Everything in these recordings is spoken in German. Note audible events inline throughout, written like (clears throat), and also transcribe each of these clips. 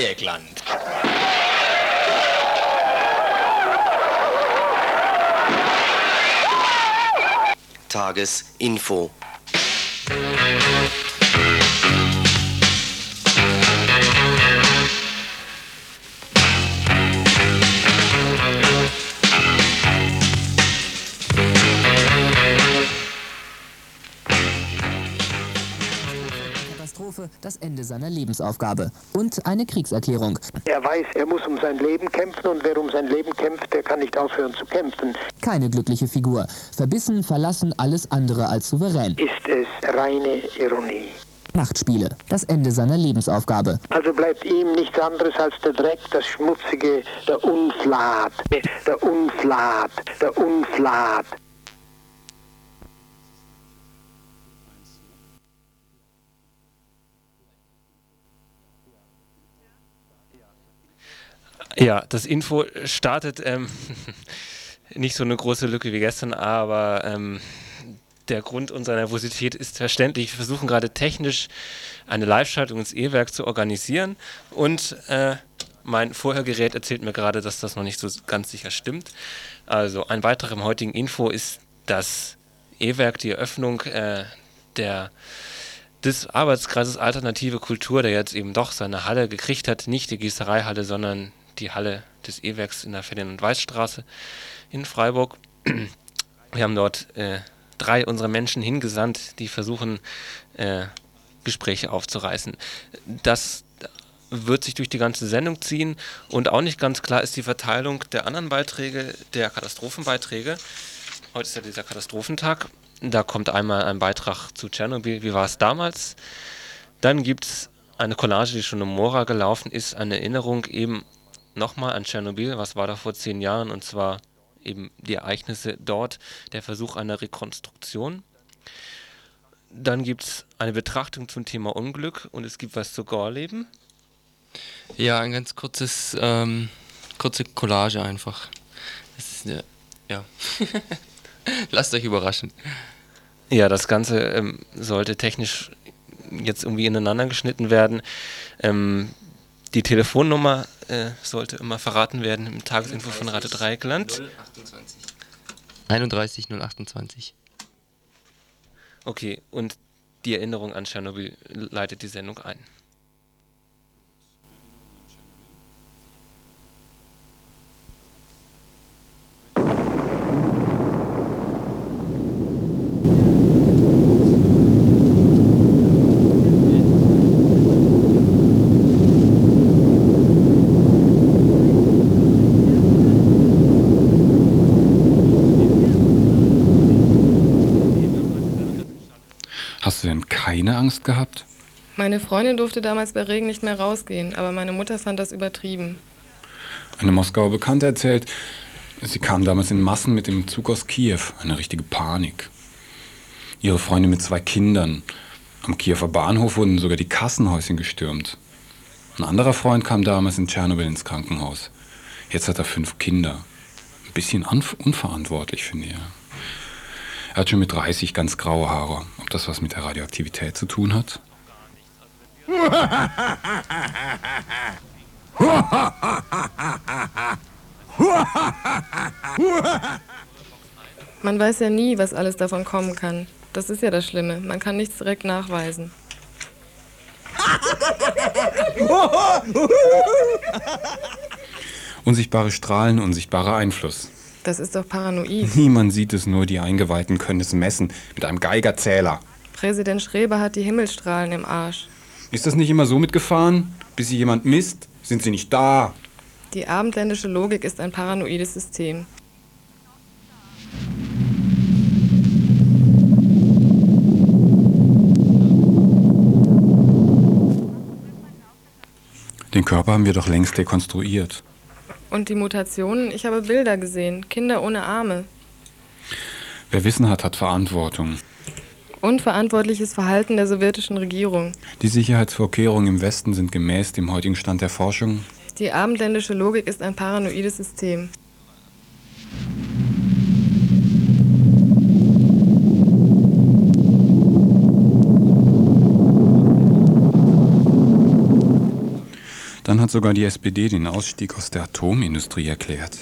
Dreieckland. Tagesinfo. Das Ende seiner Lebensaufgabe und eine Kriegserklärung. Er weiß, er muss um sein Leben kämpfen und wer um sein Leben kämpft, der kann nicht aufhören zu kämpfen. Keine glückliche Figur. Verbissen, verlassen, alles andere als souverän. Ist es reine Ironie. Machtspiele. Das Ende seiner Lebensaufgabe. Also bleibt ihm nichts anderes als der Dreck, das Schmutzige, der Unflat, der Unflat, der Unflat. Ja, das Info startet ähm, (laughs) nicht so eine große Lücke wie gestern, aber ähm, der Grund unserer Nervosität ist verständlich. Wir versuchen gerade technisch eine Live-Schaltung ins E-Werk zu organisieren und äh, mein Vorhergerät erzählt mir gerade, dass das noch nicht so ganz sicher stimmt. Also ein weiterer im heutigen Info ist das E-Werk, die Eröffnung äh, der des Arbeitskreises Alternative Kultur, der jetzt eben doch seine Halle gekriegt hat, nicht die Gießereihalle, sondern die Halle des E-Werks in der Ferdinand- und Weißstraße in Freiburg. (clears throat) Wir haben dort äh, drei unserer Menschen hingesandt, die versuchen, äh, Gespräche aufzureißen. Das wird sich durch die ganze Sendung ziehen und auch nicht ganz klar ist die Verteilung der anderen Beiträge, der Katastrophenbeiträge. Heute ist ja dieser Katastrophentag. Da kommt einmal ein Beitrag zu Tschernobyl, wie war es damals. Dann gibt es eine Collage, die schon im Mora gelaufen ist, eine Erinnerung eben nochmal an Tschernobyl, was war da vor zehn Jahren, und zwar eben die Ereignisse dort, der Versuch einer Rekonstruktion. Dann gibt es eine Betrachtung zum Thema Unglück und es gibt was zu Gorleben. Ja, ein ganz kurzes, ähm, kurze Collage einfach. Das ist eine, ja. (laughs) Lasst euch überraschen. Ja, das Ganze ähm, sollte technisch jetzt irgendwie ineinander geschnitten werden. Ähm, die Telefonnummer äh, sollte immer verraten werden im Tagesinfo von Radio Dreieckland. 31 028. Okay, und die Erinnerung an Tschernobyl leitet die Sendung ein. Hast du denn keine Angst gehabt? Meine Freundin durfte damals bei Regen nicht mehr rausgehen, aber meine Mutter fand das übertrieben. Eine Moskauer Bekannte erzählt, sie kam damals in Massen mit dem Zug aus Kiew. Eine richtige Panik. Ihre Freundin mit zwei Kindern. Am Kiewer Bahnhof wurden sogar die Kassenhäuschen gestürmt. Ein anderer Freund kam damals in Tschernobyl ins Krankenhaus. Jetzt hat er fünf Kinder. Ein bisschen unverantwortlich, finde ich. Er hat schon mit 30 ganz graue Haare. Ob das was mit der Radioaktivität zu tun hat? Man weiß ja nie, was alles davon kommen kann. Das ist ja das Schlimme. Man kann nichts direkt nachweisen. Unsichtbare Strahlen, unsichtbarer Einfluss. Das ist doch paranoid. (laughs) Niemand sieht es, nur die Eingeweihten können es messen. Mit einem Geigerzähler. Präsident Schreber hat die Himmelstrahlen im Arsch. Ist das nicht immer so mitgefahren? Bis sie jemand misst, sind sie nicht da. Die abendländische Logik ist ein paranoides System. Den Körper haben wir doch längst dekonstruiert. Und die Mutationen? Ich habe Bilder gesehen. Kinder ohne Arme. Wer Wissen hat, hat Verantwortung. Unverantwortliches Verhalten der sowjetischen Regierung. Die Sicherheitsvorkehrungen im Westen sind gemäß dem heutigen Stand der Forschung. Die abendländische Logik ist ein paranoides System. Hat sogar die SPD den Ausstieg aus der Atomindustrie erklärt.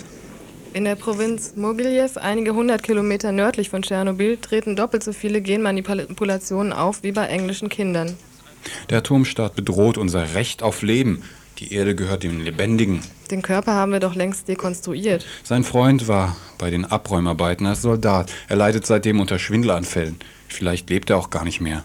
In der Provinz Mogiljew, einige hundert Kilometer nördlich von Tschernobyl, treten doppelt so viele Genmanipulationen auf wie bei englischen Kindern. Der Atomstaat bedroht unser Recht auf Leben. Die Erde gehört dem Lebendigen. Den Körper haben wir doch längst dekonstruiert. Sein Freund war bei den Abräumarbeiten als Soldat. Er leidet seitdem unter Schwindelanfällen. Vielleicht lebt er auch gar nicht mehr.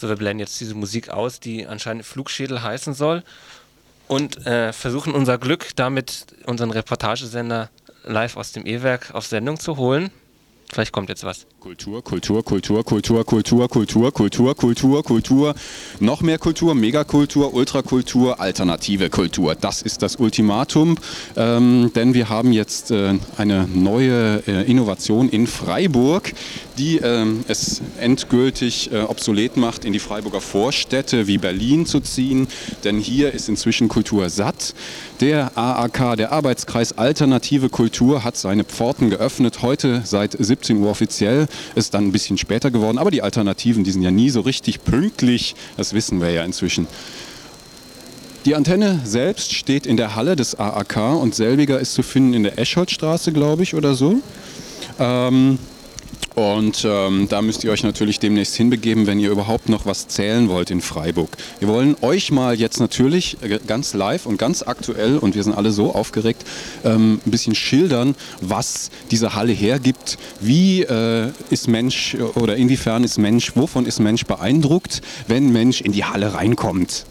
So, wir blenden jetzt diese Musik aus, die anscheinend Flugschädel heißen soll und äh, versuchen unser Glück damit, unseren Reportagesender live aus dem E-Werk auf Sendung zu holen. Vielleicht kommt jetzt was. Kultur, Kultur, Kultur, Kultur, Kultur, Kultur, Kultur, Kultur, Kultur, noch mehr Kultur, Megakultur, Ultrakultur, alternative Kultur. Das ist das Ultimatum, ähm, denn wir haben jetzt äh, eine neue äh, Innovation in Freiburg, die ähm, es endgültig äh, obsolet macht, in die Freiburger Vorstädte wie Berlin zu ziehen, denn hier ist inzwischen Kultur satt. Der AAK, der Arbeitskreis Alternative Kultur, hat seine Pforten geöffnet, heute seit 17 Uhr offiziell ist dann ein bisschen später geworden. Aber die Alternativen, die sind ja nie so richtig pünktlich. Das wissen wir ja inzwischen. Die Antenne selbst steht in der Halle des AAK und selbiger ist zu finden in der Escholtstraße, glaube ich, oder so. Ähm, und ähm, da müsst ihr euch natürlich demnächst hinbegeben, wenn ihr überhaupt noch was zählen wollt in Freiburg. Wir wollen euch mal jetzt natürlich äh, ganz live und ganz aktuell, und wir sind alle so aufgeregt, ähm, ein bisschen schildern, was diese Halle hergibt. Wie äh, ist Mensch oder inwiefern ist Mensch, wovon ist Mensch beeindruckt, wenn Mensch in die Halle reinkommt?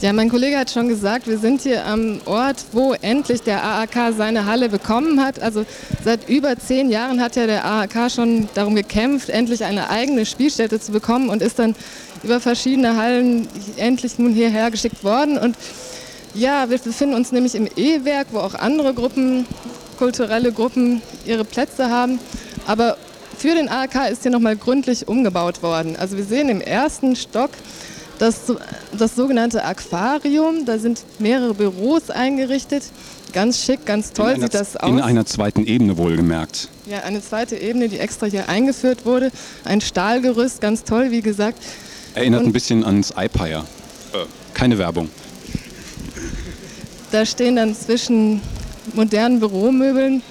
Ja, mein Kollege hat schon gesagt, wir sind hier am Ort, wo endlich der AAK seine Halle bekommen hat. Also seit über zehn Jahren hat ja der AAK schon darum gekämpft, endlich eine eigene Spielstätte zu bekommen und ist dann über verschiedene Hallen endlich nun hierher geschickt worden. Und ja, wir befinden uns nämlich im E-Werk, wo auch andere Gruppen, kulturelle Gruppen ihre Plätze haben. Aber für den AAK ist hier nochmal gründlich umgebaut worden. Also wir sehen im ersten Stock das, das sogenannte Aquarium. Da sind mehrere Büros eingerichtet. Ganz schick, ganz toll einer, sieht das aus. In einer zweiten Ebene wohlgemerkt. Ja, eine zweite Ebene, die extra hier eingeführt wurde. Ein Stahlgerüst, ganz toll, wie gesagt. Erinnert Und- ein bisschen ans iPire. Äh, keine Werbung. Da stehen dann zwischen modernen Büromöbeln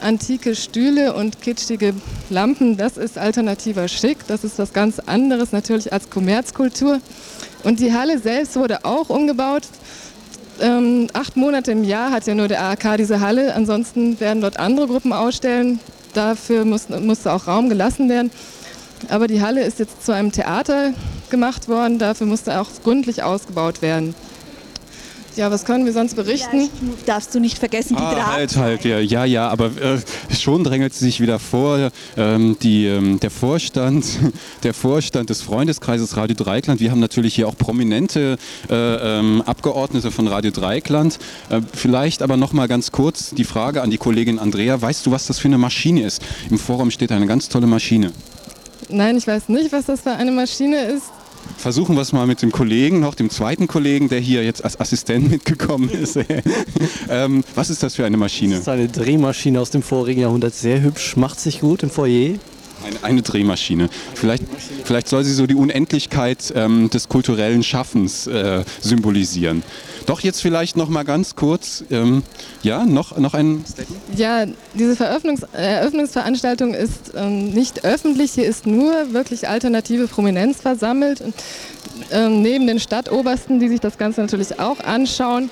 antike Stühle und kitschige Lampen. Das ist alternativer Schick. Das ist was ganz anderes natürlich als Kommerzkultur. Und die Halle selbst wurde auch umgebaut. Ähm, acht Monate im Jahr hat ja nur der AAK diese Halle. Ansonsten werden dort andere Gruppen ausstellen. Dafür muss, musste auch Raum gelassen werden. Aber die Halle ist jetzt zu einem Theater gemacht worden. Dafür musste auch gründlich ausgebaut werden. Ja, was können wir sonst berichten? Darfst du nicht vergessen, die Ah, Draht. halt, halt, ja, ja, ja aber äh, schon drängelt sie sich wieder vor. Ähm, die, ähm, der, Vorstand, (laughs) der Vorstand des Freundeskreises Radio Dreikland, wir haben natürlich hier auch prominente äh, ähm, Abgeordnete von Radio Dreikland. Äh, vielleicht aber noch mal ganz kurz die Frage an die Kollegin Andrea. Weißt du, was das für eine Maschine ist? Im Forum steht eine ganz tolle Maschine. Nein, ich weiß nicht, was das für eine Maschine ist. Versuchen wir es mal mit dem Kollegen noch, dem zweiten Kollegen, der hier jetzt als Assistent (laughs) mitgekommen ist. (laughs) ähm, was ist das für eine Maschine? Das ist eine Drehmaschine aus dem vorigen Jahrhundert. Sehr hübsch, macht sich gut im Foyer. Eine, eine Drehmaschine. Vielleicht, vielleicht soll sie so die Unendlichkeit ähm, des kulturellen Schaffens äh, symbolisieren. Doch jetzt vielleicht noch mal ganz kurz, ähm, ja, noch, noch ein Statement? Ja, diese Veröffnungs Eröffnungsveranstaltung ist ähm, nicht öffentlich, hier ist nur wirklich alternative Prominenz versammelt. Ähm, neben den Stadtobersten, die sich das Ganze natürlich auch anschauen.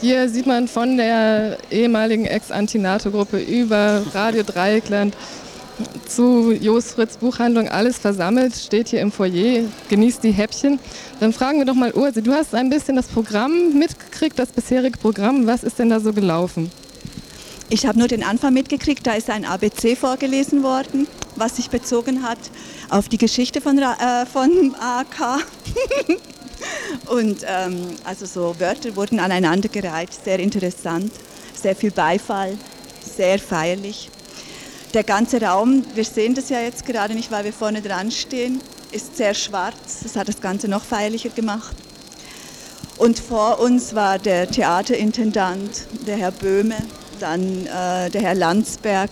Hier sieht man von der ehemaligen Ex-Antinato-Gruppe über Radio Dreieckland zu Jos Fritz Buchhandlung alles versammelt, steht hier im Foyer, genießt die Häppchen. Dann fragen wir doch mal Ursi, du hast ein bisschen das Programm mitgekriegt, das bisherige Programm. Was ist denn da so gelaufen? Ich habe nur den Anfang mitgekriegt, da ist ein ABC vorgelesen worden, was sich bezogen hat auf die Geschichte von, äh, von AK. (laughs) Und ähm, also so Wörter wurden aneinandergereiht, sehr interessant, sehr viel Beifall, sehr feierlich. Der ganze Raum, wir sehen das ja jetzt gerade nicht, weil wir vorne dran stehen, ist sehr schwarz. Das hat das Ganze noch feierlicher gemacht. Und vor uns war der Theaterintendant, der Herr Böhme, dann äh, der Herr Landsberg.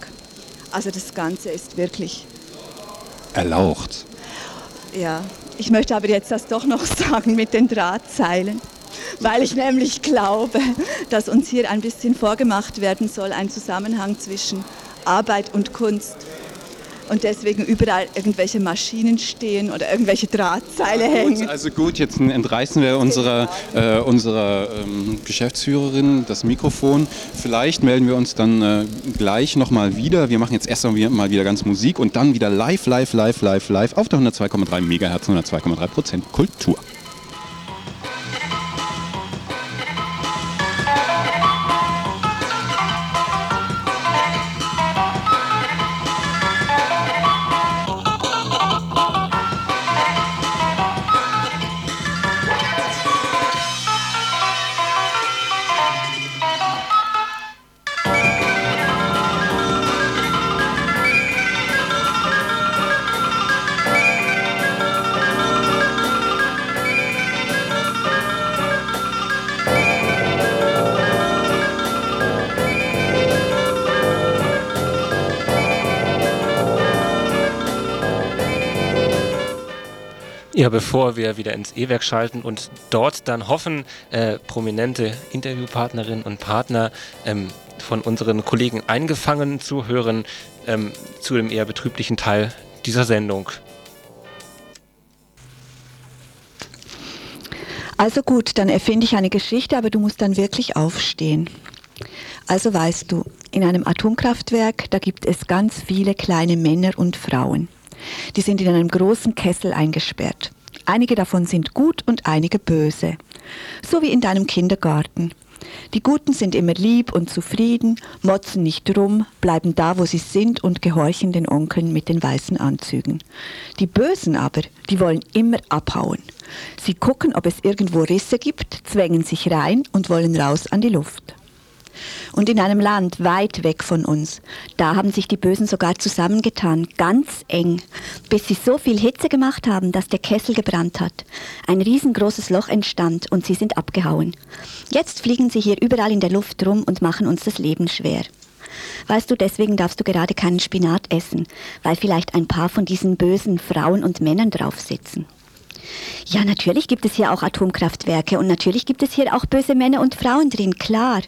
Also das Ganze ist wirklich erlaucht. Ja, ich möchte aber jetzt das doch noch (laughs) sagen mit den Drahtzeilen, weil ich nämlich glaube, dass uns hier ein bisschen vorgemacht werden soll, ein Zusammenhang zwischen Arbeit und Kunst. Und deswegen überall irgendwelche Maschinen stehen oder irgendwelche Drahtseile hängen. Also gut, jetzt entreißen wir unserer, äh, unserer ähm, Geschäftsführerin das Mikrofon. Vielleicht melden wir uns dann äh, gleich nochmal wieder. Wir machen jetzt erst mal wieder ganz Musik und dann wieder live, live, live, live, live auf der 102,3 MHz, 102,3 Prozent Kultur. Ja, bevor wir wieder ins E-Werk schalten und dort dann hoffen, äh, prominente Interviewpartnerinnen und Partner ähm, von unseren Kollegen eingefangen zu hören, ähm, zu dem eher betrüblichen Teil dieser Sendung. Also gut, dann erfinde ich eine Geschichte, aber du musst dann wirklich aufstehen. Also weißt du, in einem Atomkraftwerk, da gibt es ganz viele kleine Männer und Frauen. Die sind in einem großen Kessel eingesperrt. Einige davon sind gut und einige böse. So wie in deinem Kindergarten. Die Guten sind immer lieb und zufrieden, motzen nicht rum, bleiben da, wo sie sind und gehorchen den Onkeln mit den weißen Anzügen. Die Bösen aber, die wollen immer abhauen. Sie gucken, ob es irgendwo Risse gibt, zwängen sich rein und wollen raus an die Luft. Und in einem Land weit weg von uns, da haben sich die Bösen sogar zusammengetan, ganz eng, bis sie so viel Hitze gemacht haben, dass der Kessel gebrannt hat. Ein riesengroßes Loch entstand und sie sind abgehauen. Jetzt fliegen sie hier überall in der Luft rum und machen uns das Leben schwer. Weißt du, deswegen darfst du gerade keinen Spinat essen, weil vielleicht ein paar von diesen bösen Frauen und Männern drauf sitzen. Ja, natürlich gibt es hier auch Atomkraftwerke und natürlich gibt es hier auch böse Männer und Frauen drin, klar.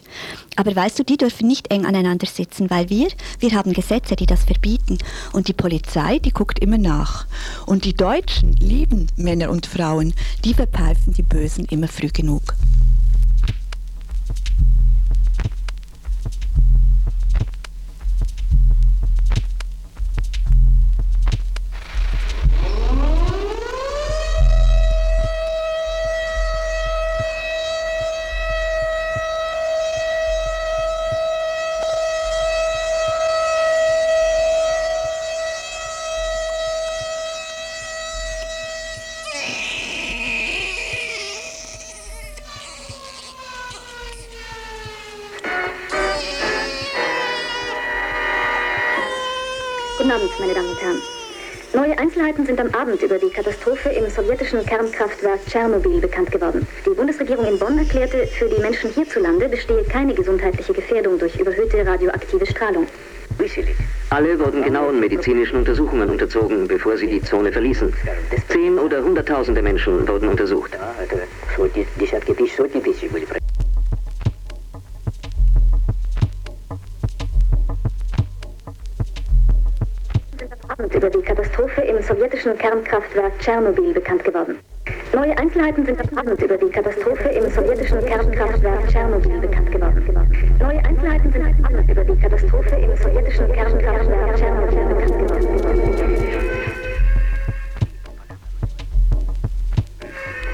Aber weißt du, die dürfen nicht eng aneinander sitzen, weil wir, wir haben Gesetze, die das verbieten. Und die Polizei, die guckt immer nach. Und die Deutschen lieben Männer und Frauen, die verpfeifen die Bösen immer früh genug. Abend über die Katastrophe im sowjetischen Kernkraftwerk Tschernobyl bekannt geworden. Die Bundesregierung in Bonn erklärte, für die Menschen hierzulande bestehe keine gesundheitliche Gefährdung durch überhöhte radioaktive Strahlung. Alle wurden genauen medizinischen Untersuchungen unterzogen, bevor sie die Zone verließen. Zehn oder hunderttausende Menschen wurden untersucht. Im sowjetischen Kernkraftwerk Tschernobyl bekannt geworden. Neue Einzelheiten sind am über die Katastrophe im sowjetischen Kernkraftwerk Tschernobyl bekannt geworden. Neue Einzelheiten sind am über die Katastrophe im sowjetischen Kernkraftwerk Tschernobyl bekannt geworden.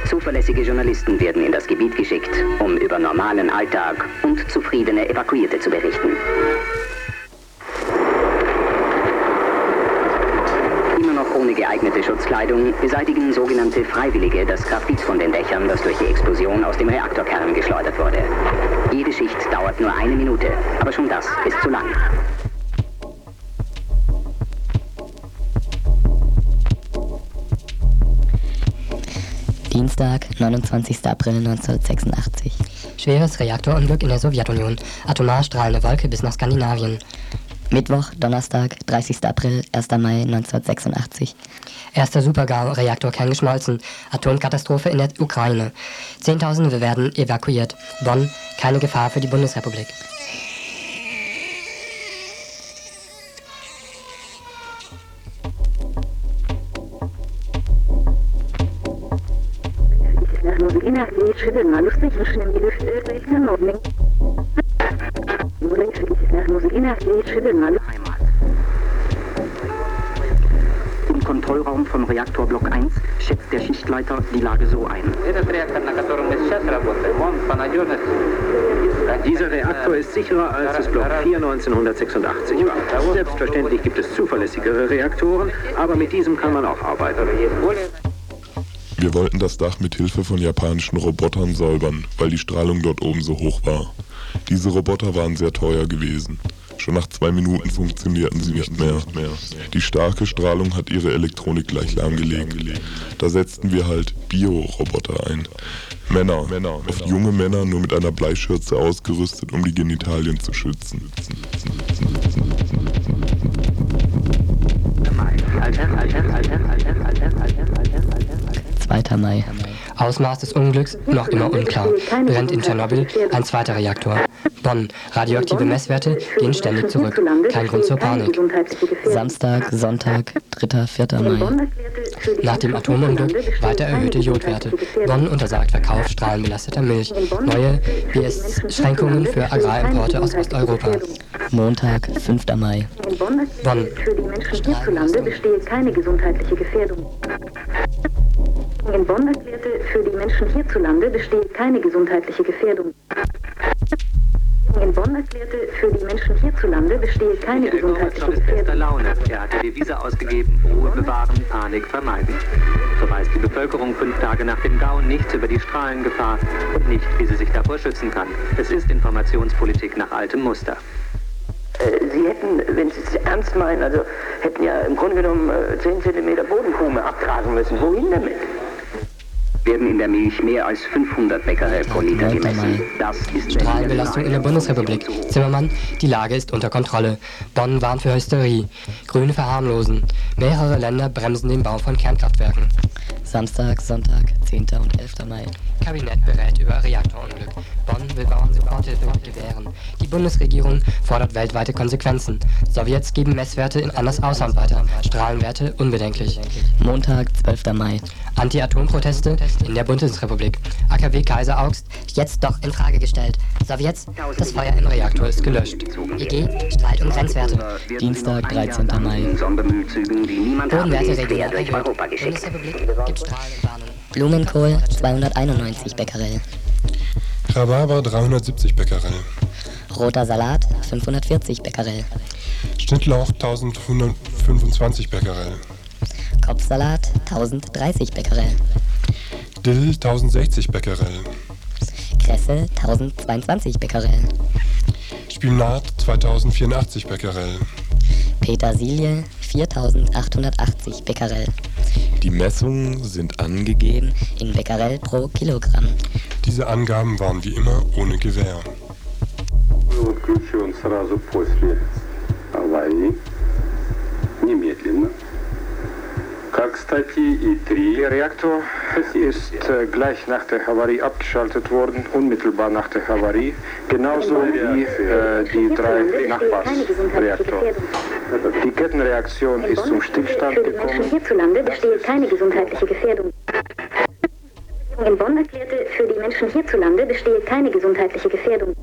Zuverlässige Journalisten werden in das Gebiet geschickt, um über normalen Alltag und zufriedene Evakuierte zu berichten. Immer noch ohne geeignete Schutzkleidung beseitigen sogenannte Freiwillige das Graphit von den Dächern, das durch die Explosion aus dem Reaktorkern geschleudert wurde. Jede Schicht dauert nur eine Minute, aber schon das ist zu lang. Dienstag, 29. April 1986. Schweres Reaktorunglück in der Sowjetunion. Atomar strahlende Wolke bis nach Skandinavien. Mittwoch, Donnerstag, 30. April, 1. Mai 1986. Erster Supergau-Reaktor kerngeschmolzen. Atomkatastrophe in der Ukraine. Zehntausende werden evakuiert. Bonn, keine Gefahr für die Bundesrepublik. Im Kontrollraum von Reaktorblock 1 schätzt der Schichtleiter die Lage so ein. Dieser Reaktor ist sicherer als das Block 4 1986 war. Selbstverständlich gibt es zuverlässigere Reaktoren, aber mit diesem kann man auch arbeiten. Wir wollten das Dach mit Hilfe von japanischen Robotern säubern, weil die Strahlung dort oben so hoch war. Diese Roboter waren sehr teuer gewesen. Schon nach zwei Minuten funktionierten sie nicht mehr. Die starke Strahlung hat ihre Elektronik gleich lahmgelegt. Da setzten wir halt Bio-Roboter ein. Männer, oft junge Männer nur mit einer Bleischürze ausgerüstet, um die Genitalien zu schützen. 2. Mai. Ausmaß des Unglücks noch immer unklar. Brennt in Tschernobyl ein zweiter Reaktor. Bonn. Radioaktive Messwerte gehen ständig zurück. Kein Grund zur Panik. Samstag, Sonntag, 3. 4. Mai. Nach dem Atomunglück weiter erhöhte Jodwerte. Bonn untersagt Verkauf strahlenbelasteter Milch. Neue BS-Schränkungen für Agrarimporte aus Osteuropa. Montag, 5. Mai. Bonn. Hierzulande bestehe keine gesundheitliche Gefährdung. In Bonn erklärte, für die Menschen hierzulande bestehe keine gesundheitliche Gefährdung. In Bonn erklärte, für die Menschen hierzulande bestehe keine gesundheitliche Gefährdung. Laune. Er hatte Devise ausgegeben, Ruhe bewahren, Panik vermeiden. So weiß die Bevölkerung fünf Tage nach dem Gau nichts über die Strahlengefahr und nicht, wie sie sich davor schützen kann. Es ist Informationspolitik nach altem Muster. Sie hätten, wenn Sie es ernst meinen, also hätten ja im Grunde genommen äh, 10 cm Bodenkume abtragen müssen. Wohin damit? Werden in der Milch mehr als 500 Becquerel pro Liter gemessen. Das ist Strahlenbelastung in der Bundesrepublik. Zimmermann, die Lage ist unter Kontrolle. Bonn warnt für Hysterie. Grüne verharmlosen. Mehrere Länder bremsen den Bau von Kernkraftwerken. Samstag, Sonntag, 10. und 11. Mai. Kabinett berät über Reaktorunglück. Bonn will Bauern Soforthilfe gewähren. Die Bundesregierung fordert weltweite Konsequenzen. Sowjets geben Messwerte in an das Ausland weiter. Strahlenwerte unbedenklich. Montag, 12. Mai. Anti-Atom-Proteste in der Bundesrepublik. AKW Kaiser Augst jetzt doch in Frage gestellt. Sowjets, das Feuer im Reaktor ist gelöscht. EG, Streit um Grenzwerte. Dienstag, 13. Mai. Bodenwerte regional erhöht. Bundesrepublik gibt Strahlenwarnung. Blumenkohl, 291 Becquerel. Rhabarber 370 Becquerel. Roter Salat, 540 Becquerel. Schnittlauch 1125 Becquerel. Kopfsalat, 1030 Becquerel. Dill 1060 Becquerel. Kresse, 1022 Becquerel. Spinat 2084 Becquerel. Petersilie, 4880 Becquerel. Die Messungen sind angegeben in Becquerel pro Kilogramm. Diese Angaben waren wie immer ohne Gewähr. отключен сразу после аварии, немедленно. Kalkstati I3-Reaktor ist äh, gleich nach der Havarie abgeschaltet worden, unmittelbar nach der Havarie, genauso wie äh, die drei Nachbarsreaktoren. Die Kettenreaktion ist zum Stillstand gekommen. hierzulande bestehe keine gesundheitliche Gefährdung. In Bonn erklärte, für die Menschen hierzulande bestehe keine gesundheitliche Gefährdung.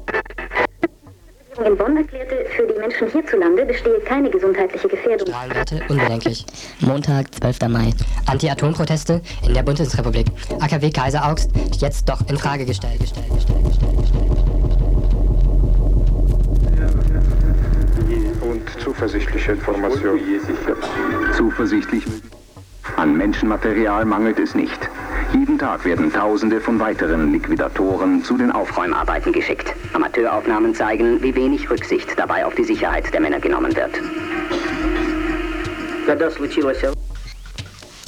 In Bonn erklärte, für die Menschen hierzulande bestehe keine gesundheitliche Gefährdung. Strahlenwerte unbedenklich. Montag, 12. Mai. Anti-Atom-Proteste in der Bundesrepublik. AKW Kaiser Augst jetzt doch in Frage gestellt. gestellt, gestellt, gestellt, gestellt. Und zuversichtliche Information. Zuversichtlich. An Menschenmaterial mangelt es nicht. Jeden Tag werden Tausende von weiteren Liquidatoren zu den Aufräumarbeiten geschickt. Amateuraufnahmen zeigen, wie wenig Rücksicht dabei auf die Sicherheit der Männer genommen wird.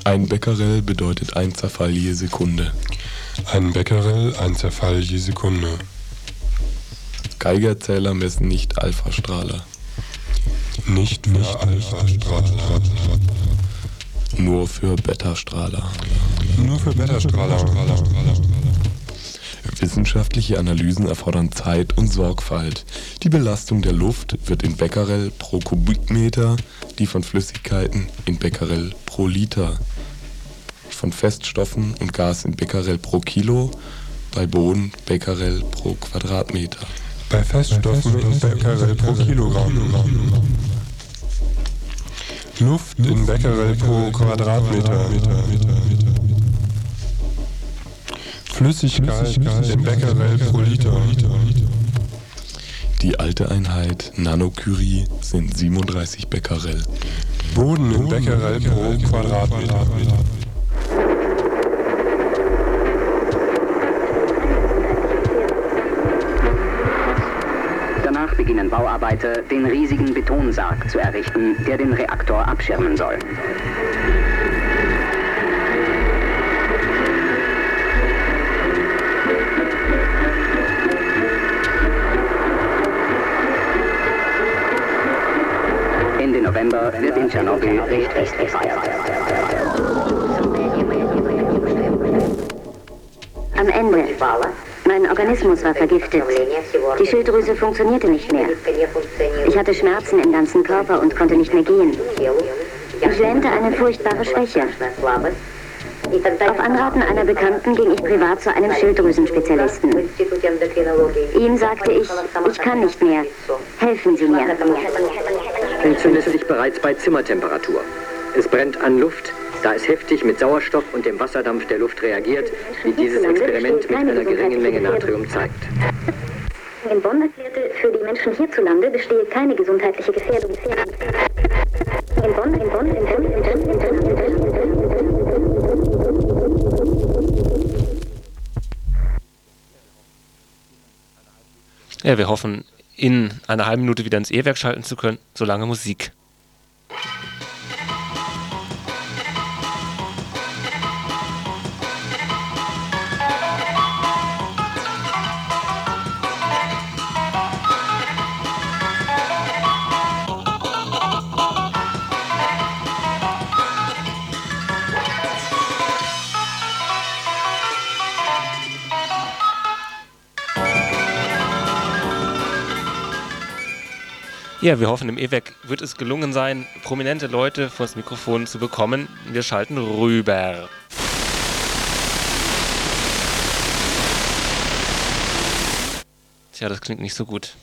Ein Becquerel bedeutet ein Zerfall je Sekunde. Ein Becquerel, ein Zerfall je Sekunde. Geigerzähler messen nicht Alphastrahler. Nicht für Alpha-Strahler. Nur für Beta-Strahler. Nur für Beta-Strahler. Wissenschaftliche Analysen erfordern Zeit und Sorgfalt. Die Belastung der Luft wird in Becquerel pro Kubikmeter, die von Flüssigkeiten in Becquerel pro Liter, von Feststoffen und Gas in Becquerel pro Kilo, bei Boden Becquerel pro Quadratmeter. Bei Feststoffen in Becquerel pro Kilogramm. Luft in Becquerel pro Quadratmeter. Flüssigkeit in Becquerel pro Liter. Die alte Einheit Nanocurie sind 37 Becquerel. Boden in Becquerel pro Quadratmeter. Danach beginnen Bauarbeiter, den riesigen Betonsarg zu errichten, der den Reaktor abschirmen soll. Ende November wird in Tschernobyl Richtfest gefeiert. Am Ende. Mein Organismus war vergiftet. Die Schilddrüse funktionierte nicht mehr. Ich hatte Schmerzen im ganzen Körper und konnte nicht mehr gehen. Ich lähmte eine furchtbare Schwäche. Auf Anraten einer Bekannten ging ich privat zu einem Schilddrüsenspezialisten. Ihm sagte ich, ich kann nicht mehr. Helfen Sie mir. entzündet sich bereits bei Zimmertemperatur. Es brennt an Luft, da es heftig mit Sauerstoff und dem Wasserdampf der Luft reagiert, wie dieses Experiment mit einer geringen Menge Natrium zeigt. In Bonn erklärte, für die Menschen hierzulande bestehe keine gesundheitliche Gefährdung. In Bonn, in Bonn, in Bonn, in Bonn, in Bonn, in Bonn, in Bonn. Ja, wir hoffen, in einer halben Minute wieder ins E-Werk schalten zu können. Solange Musik. Ja, wir hoffen, im E-Werk wird es gelungen sein, prominente Leute vor das Mikrofon zu bekommen. Wir schalten rüber. Tja, das klingt nicht so gut.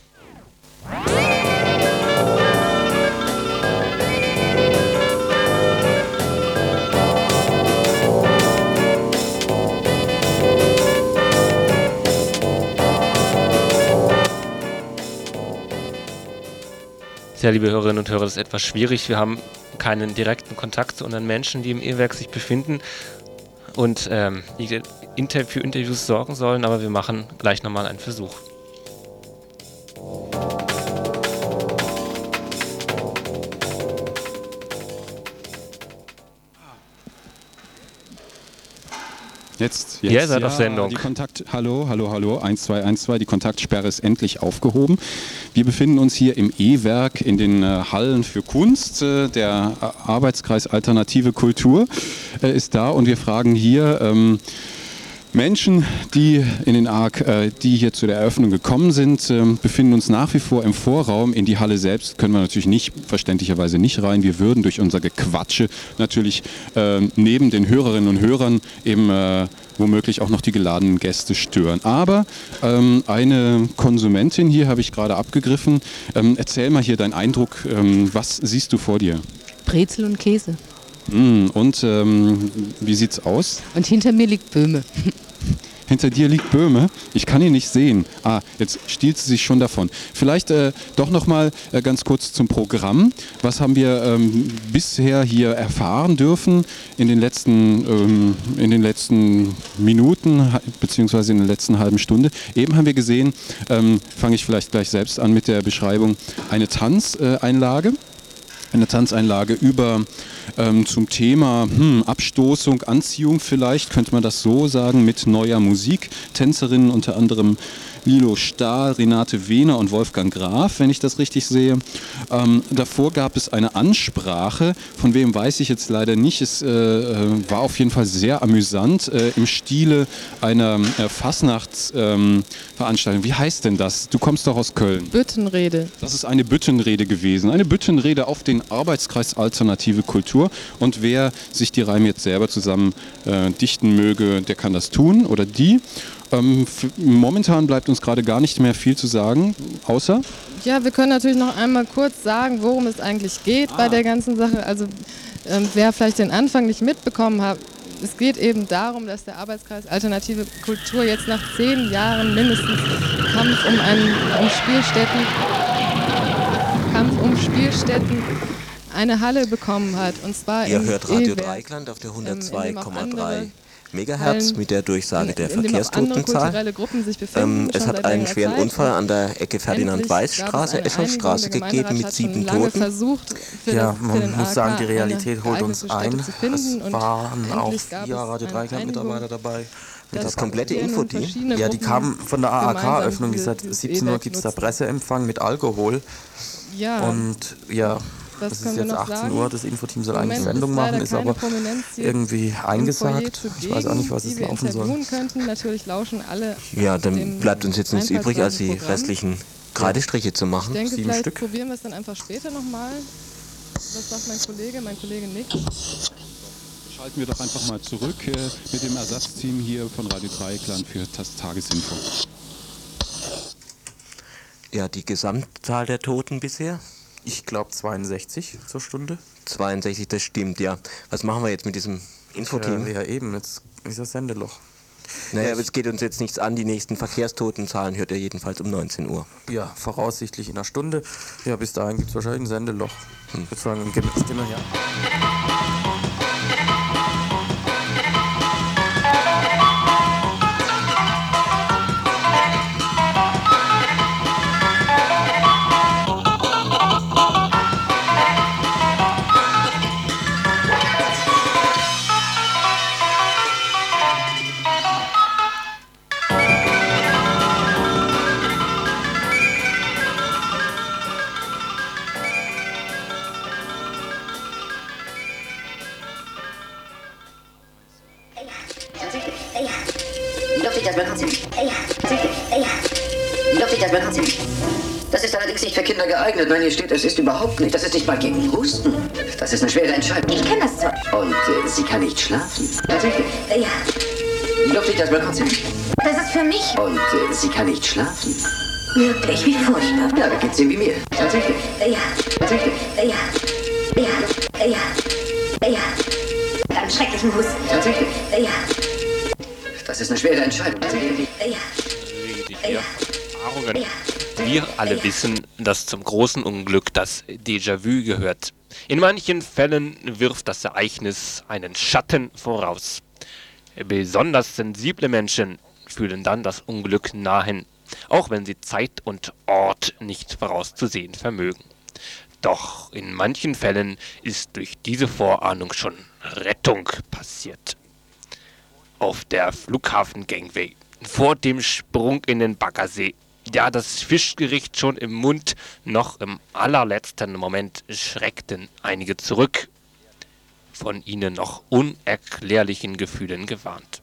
Tja, liebe Hörerinnen und Hörer, das ist etwas schwierig. Wir haben keinen direkten Kontakt zu anderen Menschen, die im E-Werk sich befinden und ähm, für Interviews sorgen sollen, aber wir machen gleich nochmal einen Versuch. Jetzt, jetzt. Ihr seid auf Sendung. Die Kontakt, hallo, hallo, hallo, 1212. Die Kontaktsperre ist endlich aufgehoben. Wir befinden uns hier im E-Werk in den äh, Hallen für Kunst. Äh, der Arbeitskreis Alternative Kultur äh, ist da und wir fragen hier. Ähm, Menschen, die in den ARC, äh, die hier zu der Eröffnung gekommen sind, äh, befinden uns nach wie vor im Vorraum. In die Halle selbst können wir natürlich nicht, verständlicherweise nicht rein. Wir würden durch unser Gequatsche natürlich äh, neben den Hörerinnen und Hörern eben äh, womöglich auch noch die geladenen Gäste stören. Aber ähm, eine Konsumentin hier habe ich gerade abgegriffen. Ähm, erzähl mal hier deinen Eindruck. Ähm, was siehst du vor dir? Brezel und Käse. Mm, und ähm, wie sieht's aus? Und hinter mir liegt Böhme. (laughs) Hinter dir liegt Böhme. Ich kann ihn nicht sehen. Ah, jetzt stiehlt sie sich schon davon. Vielleicht äh, doch noch mal äh, ganz kurz zum Programm. Was haben wir ähm, bisher hier erfahren dürfen in den letzten, ähm, in den letzten Minuten beziehungsweise in der letzten halben Stunde? Eben haben wir gesehen, ähm, fange ich vielleicht gleich selbst an mit der Beschreibung, eine Tanzeinlage. Eine Tanzeinlage über ähm, zum Thema hm, Abstoßung, Anziehung vielleicht, könnte man das so sagen, mit neuer Musik. Tänzerinnen unter anderem Lilo Stahl, Renate Wehner und Wolfgang Graf, wenn ich das richtig sehe. Ähm, davor gab es eine Ansprache, von wem weiß ich jetzt leider nicht. Es äh, äh war auf jeden Fall sehr amüsant äh, im Stile einer äh, Fastnachtsveranstaltung. Ähm, Wie heißt denn das? Du kommst doch aus Köln. Büttenrede. Das ist eine Büttenrede gewesen. Eine Büttenrede auf den Arbeitskreis Alternative Kultur. Und wer sich die Reime jetzt selber zusammen äh, dichten möge, der kann das tun oder die. Ähm, momentan bleibt uns gerade gar nicht mehr viel zu sagen, außer. Ja, wir können natürlich noch einmal kurz sagen, worum es eigentlich geht ah. bei der ganzen Sache. Also ähm, wer vielleicht den Anfang nicht mitbekommen hat, es geht eben darum, dass der Arbeitskreis Alternative Kultur jetzt nach zehn Jahren mindestens Kampf um einen um Spielstätten, Kampf um Spielstätten eine Halle bekommen hat. Und zwar Ihr hört Radio Dreikland auf der 102,3 Megahertz mit der Durchsage der Verkehrstotenzahl. Ähm, es hat einen schweren Unfall an der Ecke Ferdinand-Weiß-Straße, Escholstraße gegeben mit sieben Toten. Versucht, ja, man muss sagen, die Realität holt uns ein. Es waren auch vier Radio Dreikland-Mitarbeiter dabei. Das, das komplette Infoteam? Ja, die kamen von der AAK-Öffnung. Seit 17 Uhr gibt es da Presseempfang mit Alkohol. Ja. Und ja, das, das ist jetzt 18 sagen. Uhr, das Infoteam soll eigentlich Sendung machen, ist aber irgendwie eingesagt. Ich weiß auch nicht, was es laufen soll. Könnten. Natürlich lauschen alle ja, dann bleibt uns jetzt nichts übrig, als die restlichen Gradestriche zu machen. Ich denke, Sieben vielleicht Stück. probieren wir es dann einfach später nochmal. Was sagt mein Kollege? Mein Kollege Nick. Schalten wir doch einfach mal zurück äh, mit dem Ersatzteam hier von Radio Dreieckland für das Tagesinfo. Ja, die Gesamtzahl der Toten bisher? Ich glaube 62 zur Stunde. 62, das stimmt, ja. Was machen wir jetzt mit diesem Infoteam? Ja, ja eben, jetzt ist das Sendeloch. Naja, aber es geht uns jetzt nichts an. Die nächsten Verkehrstotenzahlen hört er jedenfalls um 19 Uhr. Ja, voraussichtlich in einer Stunde. Ja, bis dahin gibt es wahrscheinlich ein Sendeloch. Hm. Ich würde sagen, gehen wir her. Es ist überhaupt nicht. Das ist nicht mal gegen Husten. Das ist eine schwere Entscheidung. Ich kenne das zwar. Und äh, sie kann nicht schlafen. Tatsächlich. Ja. Luft liegt das Balkonzimmer. Das ist für mich. Und äh, sie kann nicht schlafen. Wirklich, wie furchtbar. Ja, da geht's ihm wie mir. Tatsächlich. Ja. Tatsächlich. Ja. Ja. Ja. Ja. Einen schrecklichen Husten. Tatsächlich. Ja. Das ist eine schwere Entscheidung. Tatsächlich. Ja. Ja. Arrogant. Ja. Wir alle wissen, dass zum großen Unglück das Déjà-vu gehört. In manchen Fällen wirft das Ereignis einen Schatten voraus. Besonders sensible Menschen fühlen dann das Unglück nahen, auch wenn sie Zeit und Ort nicht vorauszusehen vermögen. Doch in manchen Fällen ist durch diese Vorahnung schon Rettung passiert. auf der Flughafen-Gangway vor dem Sprung in den Baggersee. Ja, das Fischgericht schon im Mund, noch im allerletzten Moment schreckten einige zurück, von ihnen noch unerklärlichen Gefühlen gewarnt.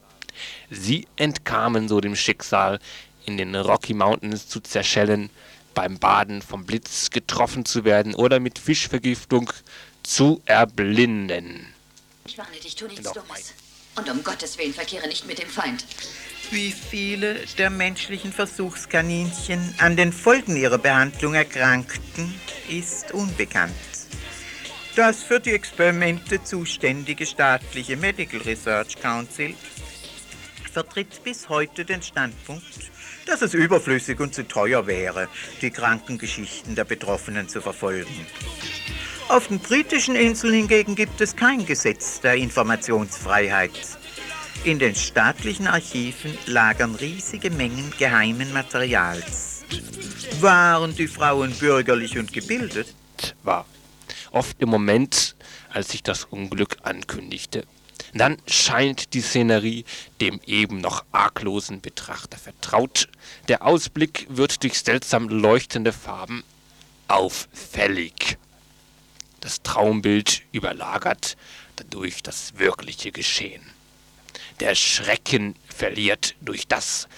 Sie entkamen so dem Schicksal, in den Rocky Mountains zu zerschellen, beim Baden vom Blitz getroffen zu werden oder mit Fischvergiftung zu erblinden. Ich warne dich, tu nichts Dummes. Und um Gottes Willen verkehre nicht mit dem Feind. Wie viele der menschlichen Versuchskaninchen an den Folgen ihrer Behandlung erkrankten, ist unbekannt. Das für die Experimente zuständige staatliche Medical Research Council vertritt bis heute den Standpunkt, dass es überflüssig und zu teuer wäre, die Krankengeschichten der Betroffenen zu verfolgen. Auf den britischen Inseln hingegen gibt es kein Gesetz der Informationsfreiheit. In den staatlichen Archiven lagern riesige Mengen geheimen Materials. Waren die Frauen bürgerlich und gebildet? War. Oft im Moment, als sich das Unglück ankündigte. Dann scheint die Szenerie dem eben noch arglosen Betrachter vertraut. Der Ausblick wird durch seltsam leuchtende Farben auffällig das Traumbild überlagert dadurch das wirkliche Geschehen. Der Schrecken verliert durch das,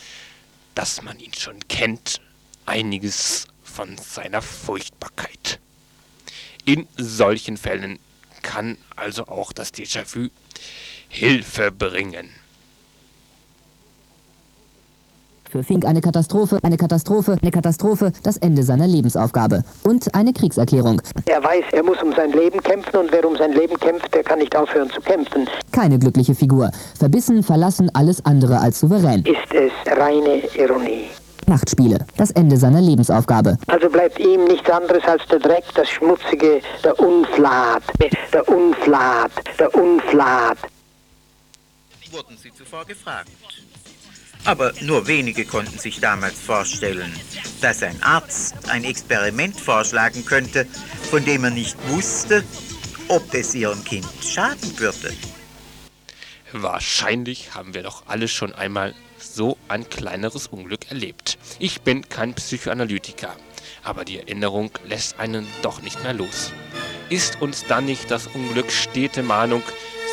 dass man ihn schon kennt, einiges von seiner Furchtbarkeit. In solchen Fällen kann also auch das Déjà-vu Hilfe bringen. Für Fink eine Katastrophe, eine Katastrophe, eine Katastrophe, das Ende seiner Lebensaufgabe. Und eine Kriegserklärung. Er weiß, er muss um sein Leben kämpfen und wer um sein Leben kämpft, der kann nicht aufhören zu kämpfen. Keine glückliche Figur. Verbissen, verlassen, alles andere als souverän. Ist es reine Ironie. Nachtspiele. Das Ende seiner Lebensaufgabe. Also bleibt ihm nichts anderes als der Dreck, das Schmutzige, der Unflat, der Unflat, der Unflat. Wurden Sie zuvor gefragt? Aber nur wenige konnten sich damals vorstellen, dass ein Arzt ein Experiment vorschlagen könnte, von dem er nicht wusste, ob es ihrem Kind schaden würde. Wahrscheinlich haben wir doch alle schon einmal so ein kleineres Unglück erlebt. Ich bin kein Psychoanalytiker, aber die Erinnerung lässt einen doch nicht mehr los. Ist uns dann nicht das Unglück stete Mahnung,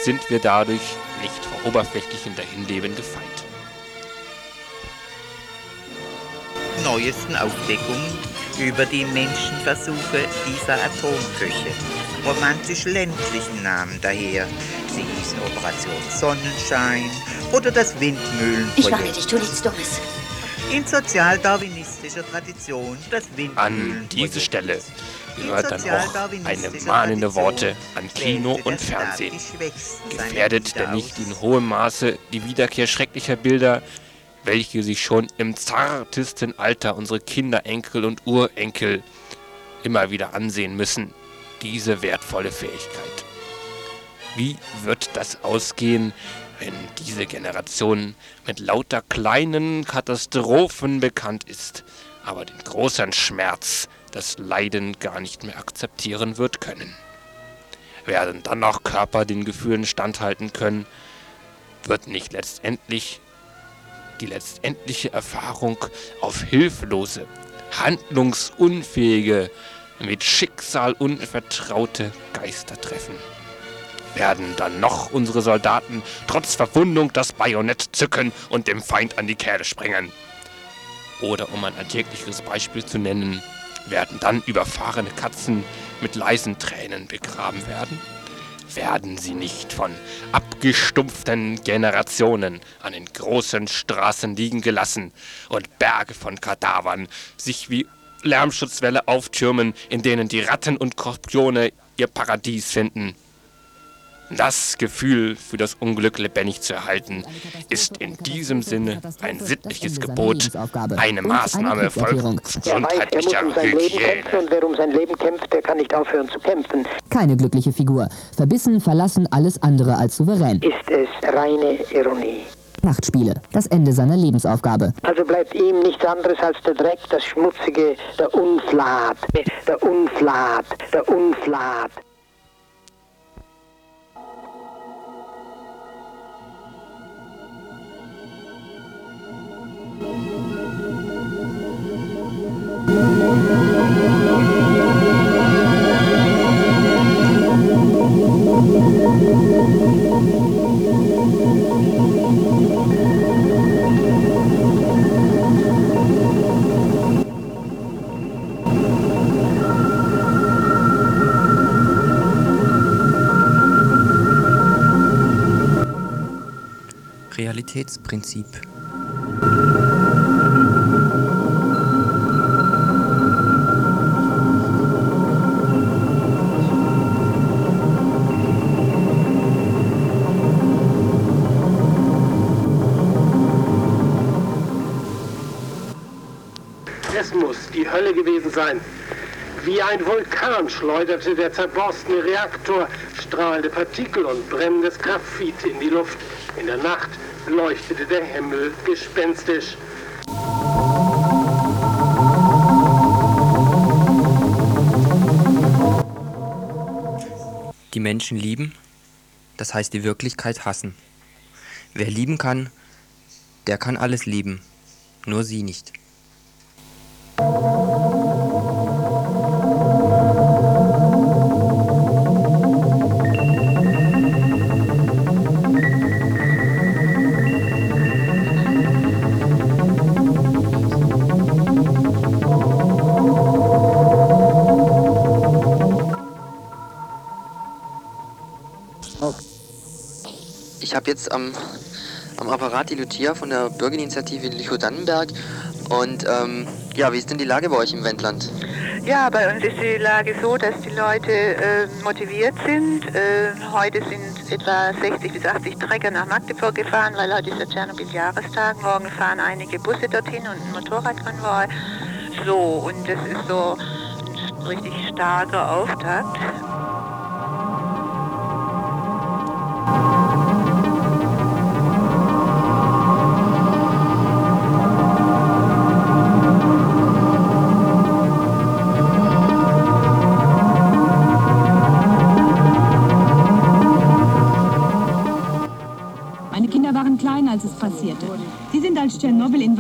sind wir dadurch nicht vor oberflächlichem Dahinleben gefeit. Neuesten Aufdeckungen über die Menschenversuche dieser Atomköche. Romantisch ländlichen Namen daher. Sie hießen Operation Sonnenschein oder das Windmühlenprojekt. Ich warne dich, tu nichts Dummes. In sozialdarwinistischer Tradition das Windmühlenprojekt. An diese Stelle gehört dann auch eine mahnende Worte an Kino und Fernsehen. Gefährdet denn nicht in hohem Maße die Wiederkehr schrecklicher Bilder welche sich schon im zartesten Alter unsere Kinder, Enkel und Urenkel immer wieder ansehen müssen, diese wertvolle Fähigkeit. Wie wird das ausgehen, wenn diese Generation mit lauter kleinen Katastrophen bekannt ist, aber den großen Schmerz, das Leiden gar nicht mehr akzeptieren wird können? Werden dann noch Körper den Gefühlen standhalten können, wird nicht letztendlich die letztendliche Erfahrung auf hilflose, handlungsunfähige, mit Schicksal unvertraute Geister treffen. Werden dann noch unsere Soldaten trotz Verwundung das Bajonett zücken und dem Feind an die Kehle springen? Oder um ein alltägliches Beispiel zu nennen, werden dann überfahrene Katzen mit leisen Tränen begraben werden? Werden sie nicht von abgestumpften Generationen an den großen Straßen liegen gelassen und Berge von Kadavern sich wie Lärmschutzwelle auftürmen, in denen die Ratten und Skorpione ihr Paradies finden. Das Gefühl für das Unglück lebendig zu erhalten, ist in diesem Sinne ein sittliches Gebot, eine Maßnahme volksgesundheitlicher Hygiene. Und wer um sein Leben kämpft, der kann nicht aufhören zu kämpfen. Keine glückliche Figur. Verbissen, verlassen, alles andere als souverän. Ist es reine Ironie. Nachtspiele. Das Ende seiner Lebensaufgabe. Also bleibt ihm nichts anderes als der Dreck, das Schmutzige, der Unflat, der Unflat, der Unflat. Realitätsprinzip. Gewesen sein. Wie ein Vulkan schleuderte der zerborstene Reaktor strahlende Partikel und brennendes Graphit in die Luft. In der Nacht leuchtete der Himmel gespenstisch. Die Menschen lieben, das heißt die Wirklichkeit hassen. Wer lieben kann, der kann alles lieben, nur sie nicht. Habe jetzt am, am Apparat die Lucia von der Bürgerinitiative Licho-Dannenberg. Und ähm, ja, wie ist denn die Lage bei euch im Wendland? Ja, bei uns ist die Lage so, dass die Leute äh, motiviert sind. Äh, heute sind etwa 60 bis 80 Trecker nach Magdeburg gefahren, weil heute ist der Tschernobyl-Jahrestag. Morgen fahren einige Busse dorthin und ein Motorradkonvoi. So, und das ist so ein richtig starker Auftakt.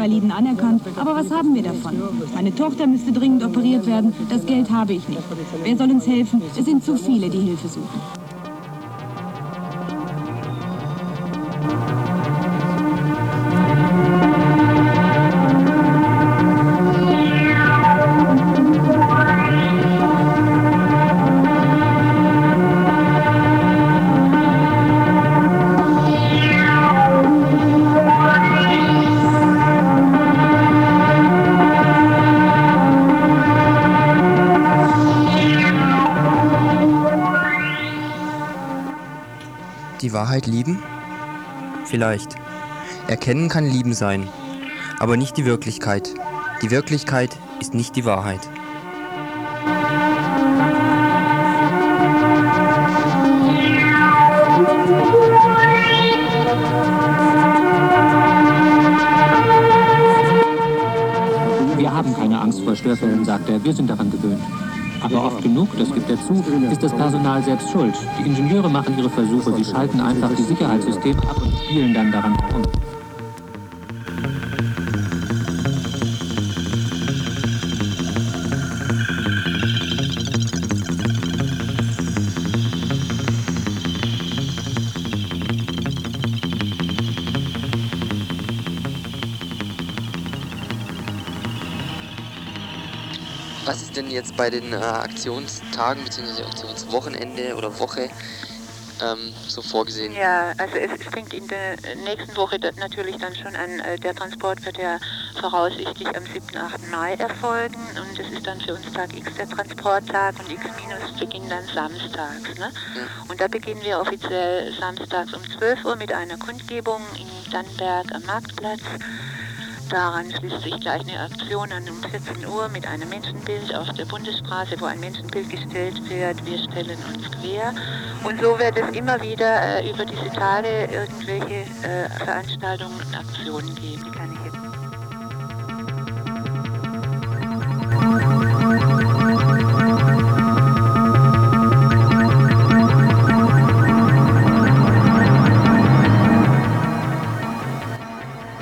Tschernobyl-Invaliden anerkannt, aber was haben wir davon? Meine Tochter müsste dringend operiert werden, das Geld habe ich nicht. Wer soll uns helfen? Es sind zu viele, die Hilfe suchen. Vielleicht. Erkennen kann Lieben sein, aber nicht die Wirklichkeit. Die Wirklichkeit ist nicht die Wahrheit. Wir haben keine Angst vor Störfällen, sagt er. Wir sind daran gewöhnt. Aber oft genug, das gibt er zu, ist das Personal selbst schuld. Die Ingenieure machen ihre Versuche, sie schalten einfach die Sicherheitssysteme ab und spielen dann daran herum. Was ist denn jetzt bei den äh, Aktionstagen bzw. Aktionswochenende oder Woche ähm, so vorgesehen? Ja, also es, es fängt in der nächsten Woche natürlich dann schon an. Äh, Der Transport wird ja voraussichtlich am 7. 8. Mai erfolgen und das ist dann für uns Tag X der Transporttag und X minus beginnt dann samstags. Ne? Und da beginnen wir offiziell samstags um 12 Uhr mit einer Kundgebung in Dannenberg am Marktplatz. Daran schließt sich gleich eine Aktion an um 14 Uhr mit einem Menschenbild auf der Bundesstraße, wo ein Menschenbild gestellt wird. Wir stellen uns quer. Und so wird es immer wieder äh, über diese Tage irgendwelche äh, Veranstaltungen und Aktionen geben. Kann ich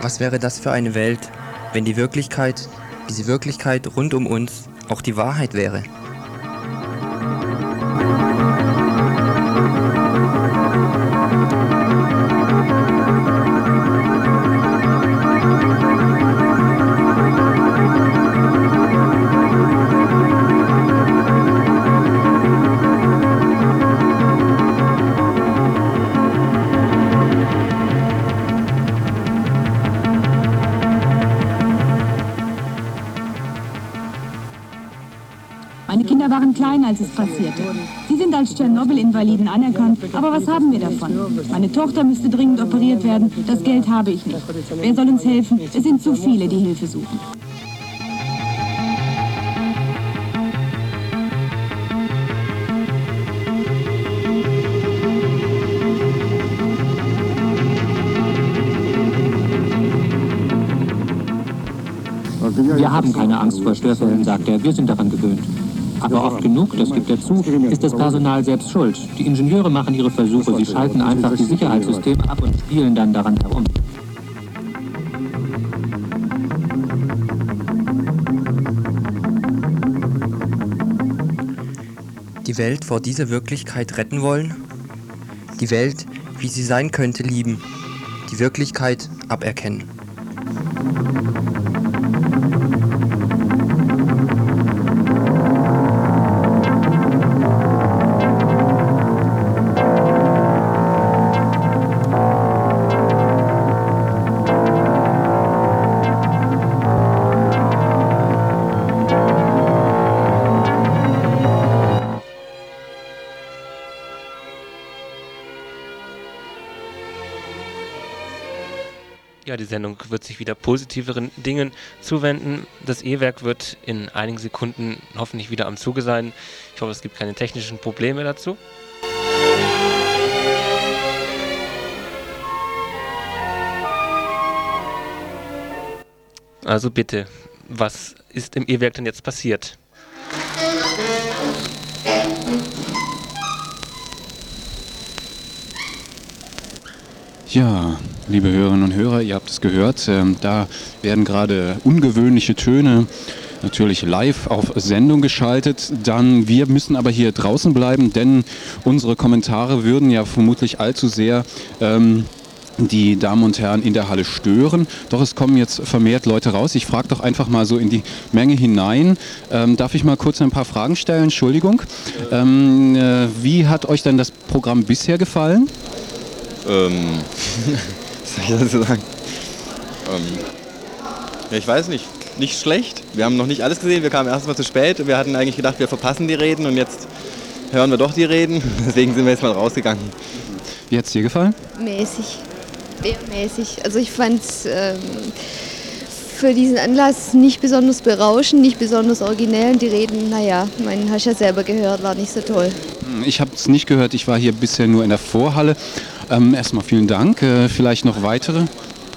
Was wäre das für eine Welt, wenn die Wirklichkeit, diese Wirklichkeit rund um uns, auch die Wahrheit wäre. Als Tschernobyl-Invaliden anerkannt, aber was haben wir davon? Meine Tochter müsste dringend operiert werden, das Geld habe ich nicht. Wer soll uns helfen? Es sind zu viele, die Hilfe suchen. Wir haben keine Angst vor Störfällen, sagt er. Wir sind daran gewöhnt. Aber oft genug, das gibt er zu, ist das Personal selbst schuld. Die Ingenieure machen ihre Versuche, sie schalten einfach die Sicherheitssysteme ab und spielen dann daran herum. Die Welt vor dieser Wirklichkeit retten wollen? Die Welt, wie sie sein könnte, lieben? Die Wirklichkeit aberkennen? Wieder positiveren Dingen zuwenden. Das E-Werk wird in einigen Sekunden hoffentlich wieder am Zuge sein. Ich hoffe, es gibt keine technischen Probleme dazu. Also bitte, was ist im E-Werk denn jetzt passiert? Ja, liebe Hörerinnen und Hörer, ihr habt es gehört, ähm, da werden gerade ungewöhnliche Töne natürlich live auf Sendung geschaltet. Dann wir müssen aber hier draußen bleiben, denn unsere Kommentare würden ja vermutlich allzu sehr ähm, die Damen und Herren in der Halle stören. Doch es kommen jetzt vermehrt Leute raus. Ich frage doch einfach mal so in die Menge hinein. Ähm, darf ich mal kurz ein paar Fragen stellen? Entschuldigung. Ähm, äh, wie hat euch denn das Programm bisher gefallen? Ähm, (laughs) was soll ich dazu sagen? Ähm, ja, ich weiß nicht. Nicht schlecht. Wir haben noch nicht alles gesehen. Wir kamen erst mal zu spät. Wir hatten eigentlich gedacht, wir verpassen die Reden und jetzt hören wir doch die Reden. (laughs) Deswegen sind wir jetzt mal rausgegangen. Wie hat es dir gefallen? Mäßig. Sehr mäßig. Also ich fand es ähm, für diesen Anlass nicht besonders berauschend, nicht besonders originell. Und die Reden, naja, man hast ja selber gehört, war nicht so toll. Ich habe es nicht gehört. Ich war hier bisher nur in der Vorhalle. Ähm, erstmal vielen Dank. Äh, vielleicht noch weitere?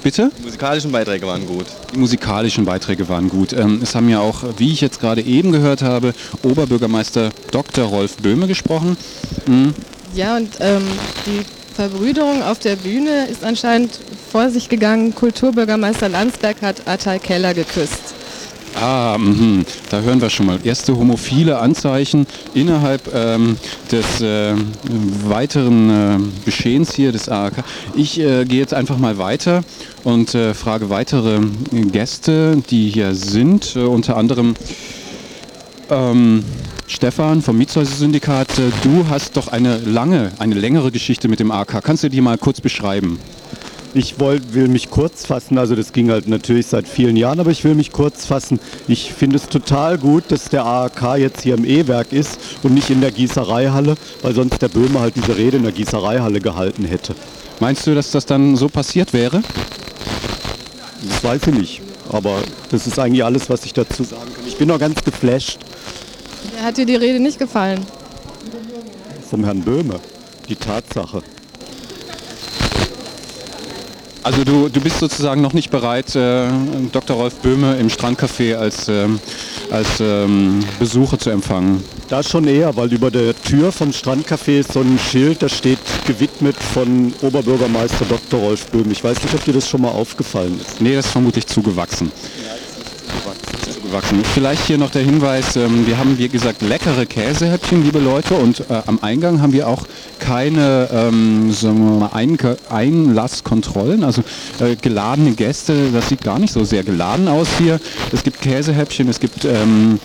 Bitte? Die musikalischen Beiträge waren gut. Die musikalischen Beiträge waren gut. Ähm, es haben ja auch, wie ich jetzt gerade eben gehört habe, Oberbürgermeister Dr. Rolf Böhme gesprochen. Mhm. Ja, und ähm, die Verbrüderung auf der Bühne ist anscheinend vor sich gegangen. Kulturbürgermeister Landsberg hat Attal Keller geküsst. Ah, mh. da hören wir schon mal erste homophile Anzeichen innerhalb ähm, des äh, weiteren äh, Geschehens hier des AAK. Ich äh, gehe jetzt einfach mal weiter und äh, frage weitere Gäste, die hier sind, äh, unter anderem ähm, Stefan vom Mietshäuser-Syndikat. Äh, du hast doch eine lange, eine längere Geschichte mit dem AK. Kannst du die mal kurz beschreiben? Ich wollt, will mich kurz fassen, also das ging halt natürlich seit vielen Jahren, aber ich will mich kurz fassen. Ich finde es total gut, dass der AAK jetzt hier im E-Werk ist und nicht in der Gießereihalle, weil sonst der Böhme halt diese Rede in der Gießereihalle gehalten hätte. Meinst du, dass das dann so passiert wäre? Das weiß ich nicht, aber das ist eigentlich alles, was ich dazu sagen kann. Ich bin noch ganz geflasht. Hat dir die Rede nicht gefallen? Vom Herrn Böhme, die Tatsache. Also du, du bist sozusagen noch nicht bereit, äh, Dr. Rolf Böhme im Strandcafé als, ähm, als ähm, Besucher zu empfangen. Da schon eher, weil über der Tür vom Strandcafé ist so ein Schild, das steht gewidmet von Oberbürgermeister Dr. Rolf Böhme. Ich weiß nicht, ob dir das schon mal aufgefallen ist. Nee, das ist vermutlich zugewachsen. Ja, das ist zugewachsen. wachsen. Vielleicht hier noch der Hinweis, ähm, wir haben wie gesagt leckere Käsehäppchen, liebe Leute, und äh, am Eingang haben wir auch keine ähm, mal, Ein Einlasskontrollen, also äh, geladene Gäste, das sieht gar nicht so sehr geladen aus hier. Es gibt Käsehäppchen, es gibt ähm,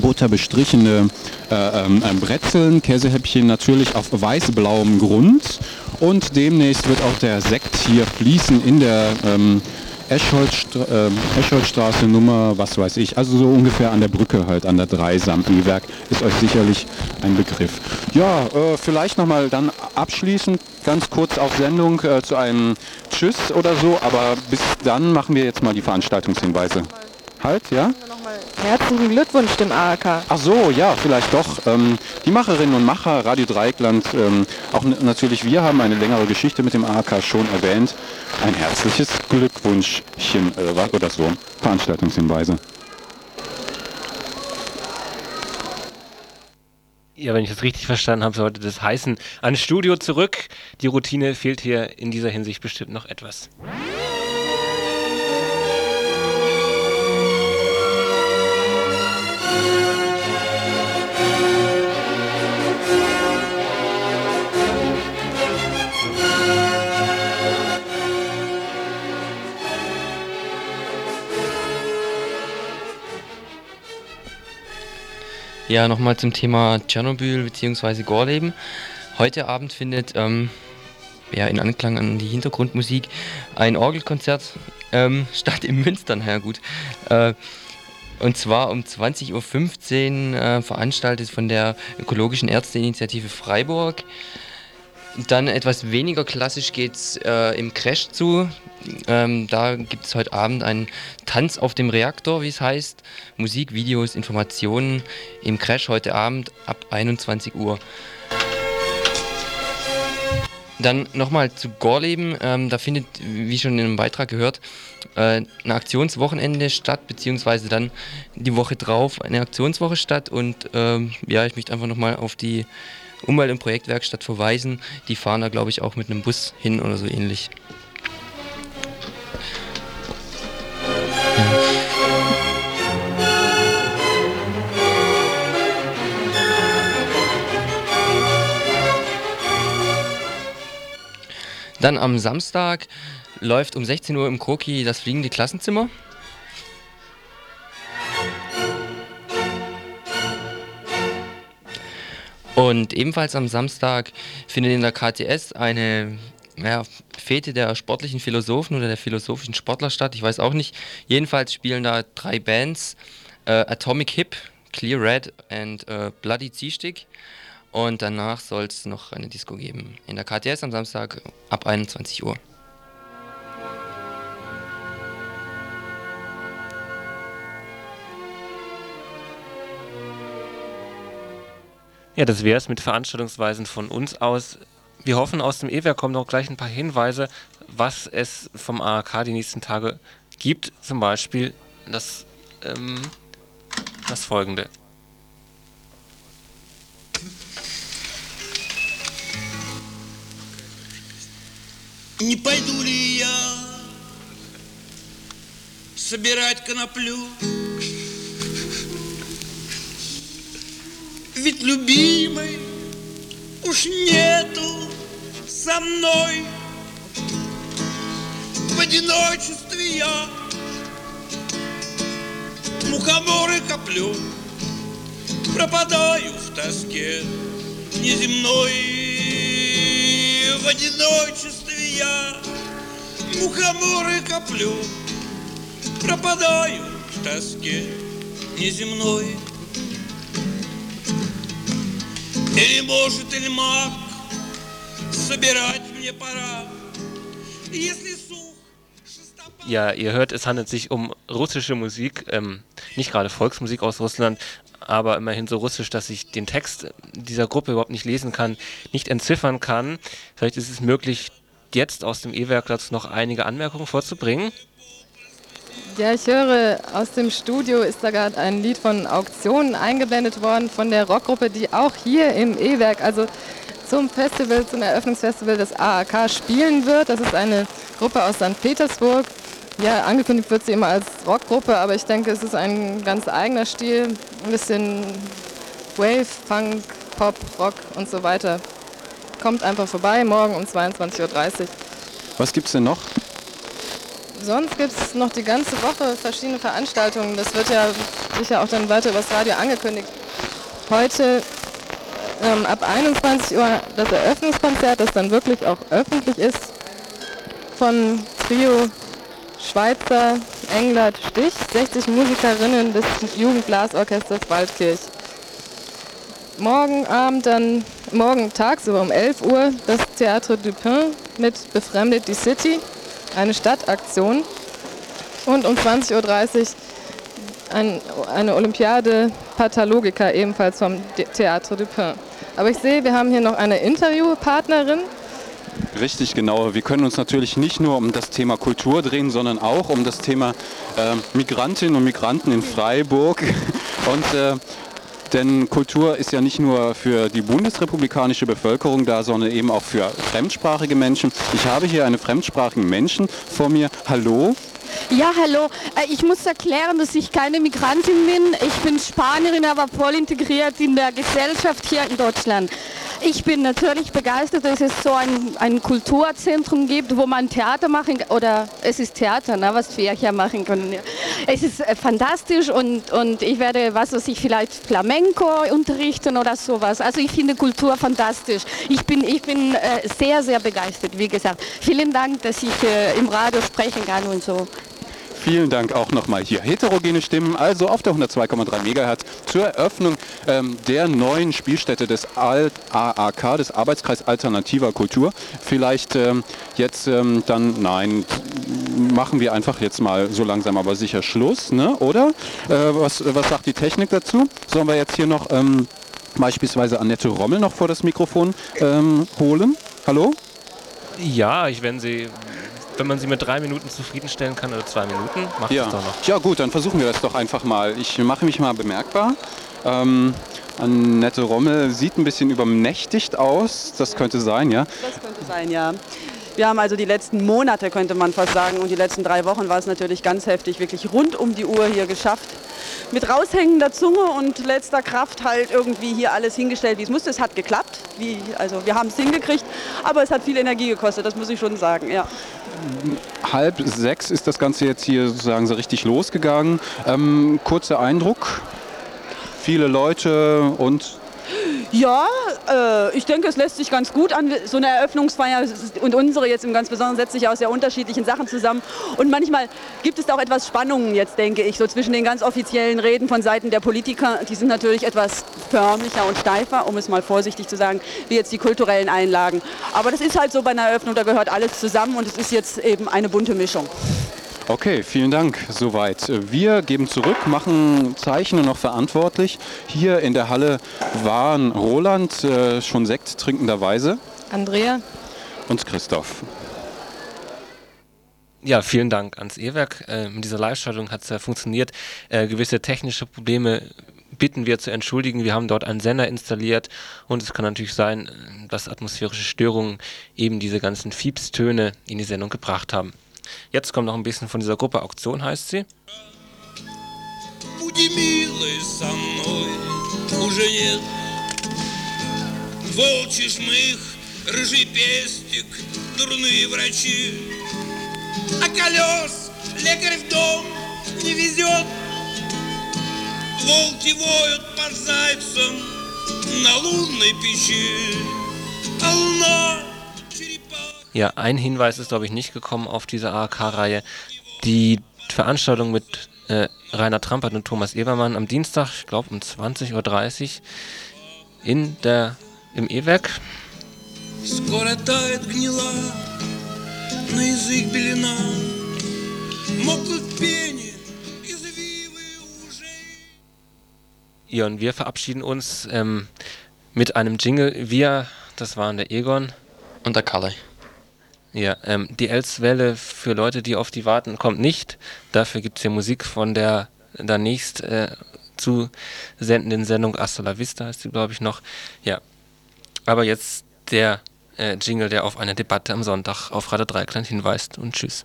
butterbestrichene äh, ähm, ähm, Brezeln, Käsehäppchen natürlich auf weiß-blauem Grund und demnächst wird auch der Sekt hier fließen in der ähm, Escholzstra äh, Escholzstraße Nummer, was weiß ich, also so ungefähr an der Brücke halt, an der Dreisam E-Werk, ist euch sicherlich ein Begriff. Ja, äh, vielleicht nochmal dann abschließend ganz kurz auf Sendung äh, zu einem Tschüss oder so, aber bis dann machen wir jetzt mal die Veranstaltungshinweise. Halt, ja? Herzlichen Glückwunsch dem ARK. Ach so, ja, vielleicht doch. Ähm, die Macherinnen und Macher, Radio Dreieckland, ähm, auch natürlich wir haben eine längere Geschichte mit dem ARK schon erwähnt. Ein herzliches Glückwunschchen äh, oder so. Veranstaltungshinweise. Ja, wenn ich das richtig verstanden habe, sollte das heißen, ans Studio zurück. Die Routine fehlt hier in dieser Hinsicht bestimmt noch etwas. Ja, nochmal zum Thema Tschernobyl bzw. Gorleben. Heute Abend findet ähm, ja, in Anklang an die Hintergrundmusik ein Orgelkonzert ähm, (laughs) statt im Münster. Na ja, gut. Äh, und zwar um 20.15 Uhr äh, veranstaltet von der Ökologischen Ärzteinitiative Freiburg. Dann etwas weniger klassisch geht es äh, im Crash zu. Ähm, da gibt es heute Abend einen Tanz auf dem Reaktor, wie es heißt. Musik, Videos, Informationen im Crash heute Abend ab 21 Uhr. Dann nochmal zu Gorleben. Ähm, da findet, wie schon in einem Beitrag gehört, äh, ein Aktionswochenende statt, beziehungsweise dann die Woche drauf eine Aktionswoche statt. Und ähm, ja, ich möchte einfach nochmal auf die Umwelt- und Projektwerkstatt verweisen. Die fahren da, glaube ich, auch mit einem Bus hin oder so ähnlich. Dann am Samstag läuft um 16 Uhr im Kroki das fliegende Klassenzimmer. Und ebenfalls am Samstag findet in der KTS eine ja, Fete der sportlichen Philosophen oder der philosophischen Sportler statt. Ich weiß auch nicht. Jedenfalls spielen da drei Bands: äh, Atomic Hip, Clear Red und äh, Bloody Ziehstick. Und danach soll es noch eine Disco geben. In der KTS am Samstag ab 21 Uhr. Ja, das wäre es mit Veranstaltungsweisen von uns aus. Wir hoffen, aus dem E-Werk kommen noch gleich ein paar Hinweise, was es vom AAK die nächsten Tage gibt. Zum Beispiel das, ähm, das folgende. Не пойду ли я собирать коноплю? Ведь любимой уж нету со мной. В одиночестве я мухоморы коплю Пропадаю в тоске неземной. В одиночестве я мухоморы коплю Пропадаю в тоске неземной Или может или маг Собирать мне пора Если сух Ja, ihr hört, es handelt sich um russische Musik, ähm, nicht gerade Volksmusik aus Russland, aber immerhin so russisch, dass ich den Text dieser Gruppe überhaupt nicht lesen kann, nicht entziffern kann. Vielleicht ist es möglich, jetzt aus dem E-Werk dazu noch einige Anmerkungen vorzubringen. Ja, ich höre aus dem Studio ist da gerade ein Lied von Auktionen eingeblendet worden von der Rockgruppe, die auch hier im E-Werk, also zum Festival, zum Eröffnungsfestival des AAK spielen wird. Das ist eine Gruppe aus St. Petersburg. Ja, angekündigt wird sie immer als Rockgruppe, aber ich denke, es ist ein ganz eigener Stil. Ein bisschen Wave, Funk, Pop, Rock und so weiter. Kommt einfach vorbei, morgen um 22.30 Uhr. Was gibt es denn noch? Sonst gibt es noch die ganze Woche verschiedene Veranstaltungen. Das wird ja sicher auch dann weiter übers Radio angekündigt. Heute ähm, ab 21 Uhr das Eröffnungskonzert, das dann wirklich auch öffentlich ist, von Trio Schweizer Englert Stich, 60 Musikerinnen des Jugendblasorchesters Waldkirch. Morgen Abend dann, morgen tagsüber um 11 Uhr das Théâtre Dupin mit Befremdet die City, eine Stadtaktion. Und um 20.30 Uhr ein, eine Olympiade Pathologica ebenfalls vom Théâtre Dupin. Aber ich sehe, wir haben hier noch eine Interviewpartnerin. Richtig, genau. Wir können uns natürlich nicht nur um das Thema Kultur drehen, sondern auch um das Thema äh, Migrantinnen und Migranten in Freiburg. (laughs) Und äh, denn Kultur ist ja nicht nur für die bundesrepublikanische Bevölkerung da, sondern eben auch für fremdsprachige Menschen. Ich habe hier einen fremdsprachigen Menschen vor mir. Hallo. Ja, hallo. Äh, ich muss erklären, dass ich keine Migrantin bin. Ich bin Spanierin, aber voll integriert in der Gesellschaft hier in Deutschland. Ich bin natürlich begeistert, dass es so ein, ein Kulturzentrum gibt, wo man Theater machen kann. Oder es ist Theater, ne, was wir hier machen können. Es ist äh, fantastisch und, und ich werde, was weiß ich, vielleicht Flamenco unterrichten oder sowas. Also ich finde Kultur fantastisch. Ich bin, ich bin äh, sehr, sehr begeistert, wie gesagt. Vielen Dank, dass ich äh, im Radio sprechen kann und so. Vielen Dank auch nochmal hier. Heterogene Stimmen, also auf der 102,3 MHz zur Eröffnung ähm, der neuen Spielstätte des AAK, des Arbeitskreis Alternativer Kultur. Vielleicht ähm, jetzt ähm, dann, nein, machen wir einfach jetzt mal so langsam aber sicher Schluss, ne? oder? Äh, was, was sagt die Technik dazu? Sollen wir jetzt hier noch ähm, beispielsweise Annette Rommel noch vor das Mikrofon ähm, holen? Hallo? Ja, ich, wenn Sie wenn man sie mit drei Minuten zufriedenstellen kann oder zwei Minuten, macht ja. es doch noch. Ja gut, dann versuchen wir das doch einfach mal. Ich mache mich mal bemerkbar. Ähm, Annette Rommel sieht ein bisschen übernächtigt aus. Das könnte sein, ja? Das könnte sein, ja. Wir haben also die letzten Monate, könnte man fast sagen, und die letzten drei Wochen war es natürlich ganz heftig, wirklich rund um die Uhr hier geschafft. Mit raushängender Zunge und letzter Kraft halt irgendwie hier alles hingestellt, wie es musste. Es hat geklappt, wie, also wir haben es hingekriegt, aber es hat viel Energie gekostet, das muss ich schon sagen, ja. Halb sechs ist das Ganze jetzt hier sozusagen so richtig losgegangen. Ähm, kurzer Eindruck, viele Leute und ja, äh, ich denke, es lässt sich ganz gut an. So eine Eröffnungsfeier und unsere jetzt im ganz Besonderen setzt sich aus sehr unterschiedlichen Sachen zusammen. Und manchmal gibt es auch etwas Spannungen jetzt, denke ich, so zwischen den ganz offiziellen Reden von Seiten der Politiker. Die sind natürlich etwas förmlicher und steifer, um es mal vorsichtig zu sagen, wie jetzt die kulturellen Einlagen. Aber das ist halt so bei einer Eröffnung, da gehört alles zusammen und es ist jetzt eben eine bunte Mischung. Okay, vielen Dank. Soweit. Wir geben zurück, machen Zeichnen noch verantwortlich. Hier in der Halle waren Roland äh, schon Sekt trinkenderweise. Andrea. Und Christoph. Ja, vielen Dank ans E-Werk. Äh, mit dieser Live-Schaltung hat es ja funktioniert. Äh, gewisse technische Probleme bitten wir zu entschuldigen. Wir haben dort einen Sender installiert und es kann natürlich sein, dass atmosphärische Störungen eben diese ganzen Fiepstöne in die Sendung gebracht haben. Jetzt kommt noch ein bisschen von dieser Gruppe Auktion, heißt sie. А Волки воют под зайцем на лунной печи. Луна Ja, ein Hinweis ist, glaube ich, nicht gekommen auf diese ARK-Reihe. Die Veranstaltung mit äh, Rainer Trampert und Thomas Ebermann am Dienstag, ich glaube um 20.30 Uhr in der, im E-Werk. Ja, und wir verabschieden uns ähm, mit einem Jingle. Wir, das waren der Egon. Und der Kalle. Ja, ähm, die Elswelle für Leute, die auf die warten, kommt nicht. Dafür gibt es ja Musik von der danächst äh, zu sendenden Sendung Hasta la Vista heißt sie, glaube ich, noch. Ja, aber jetzt der äh, Jingle, der auf eine Debatte am Sonntag auf Radio Dreikland hinweist und tschüss.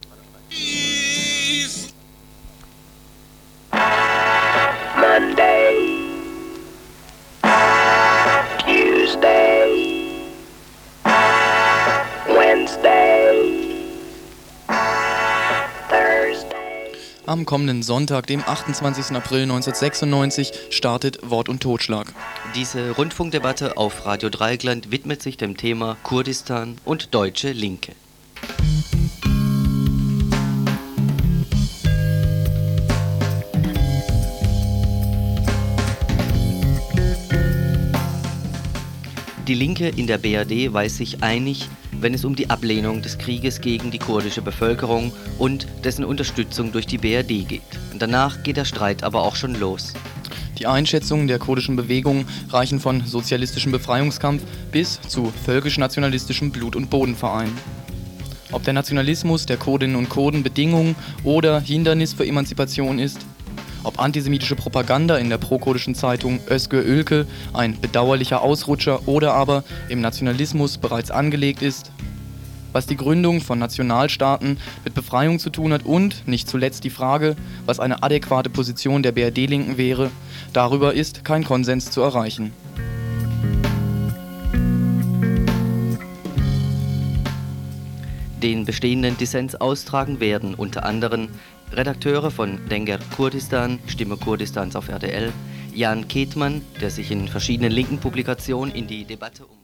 Am kommenden Sonntag, dem 28. April 1996, startet Wort und Totschlag. Diese Rundfunkdebatte auf Radio Dreieckland widmet sich dem Thema Kurdistan und deutsche Linke. Die Linke in der BRD weiß sich einig, wenn es um die Ablehnung des Krieges gegen die kurdische Bevölkerung und dessen Unterstützung durch die BRD geht. Danach geht der Streit aber auch schon los. Die Einschätzungen der kurdischen Bewegung reichen von sozialistischem Befreiungskampf bis zu völkisch-nationalistischem Blut- und Bodenverein. Ob der Nationalismus der Kurdinnen und Kurden Bedingung oder Hindernis für Emanzipation ist, ob antisemitische Propaganda in der prokurdischen Zeitung Özgür Ülke ein bedauerlicher Ausrutscher oder aber im Nationalismus bereits angelegt ist, was die Gründung von Nationalstaaten mit Befreiung zu tun hat und nicht zuletzt die Frage, was eine adäquate Position der BRD-Linken wäre, darüber ist kein Konsens zu erreichen. Den bestehenden Dissens austragen werden. Unter anderem Redakteure von Denger Kurdistan, Stimme Kurdistans auf RTL, Jan Ketmann, der sich in verschiedenen linken Publikationen in die Debatte um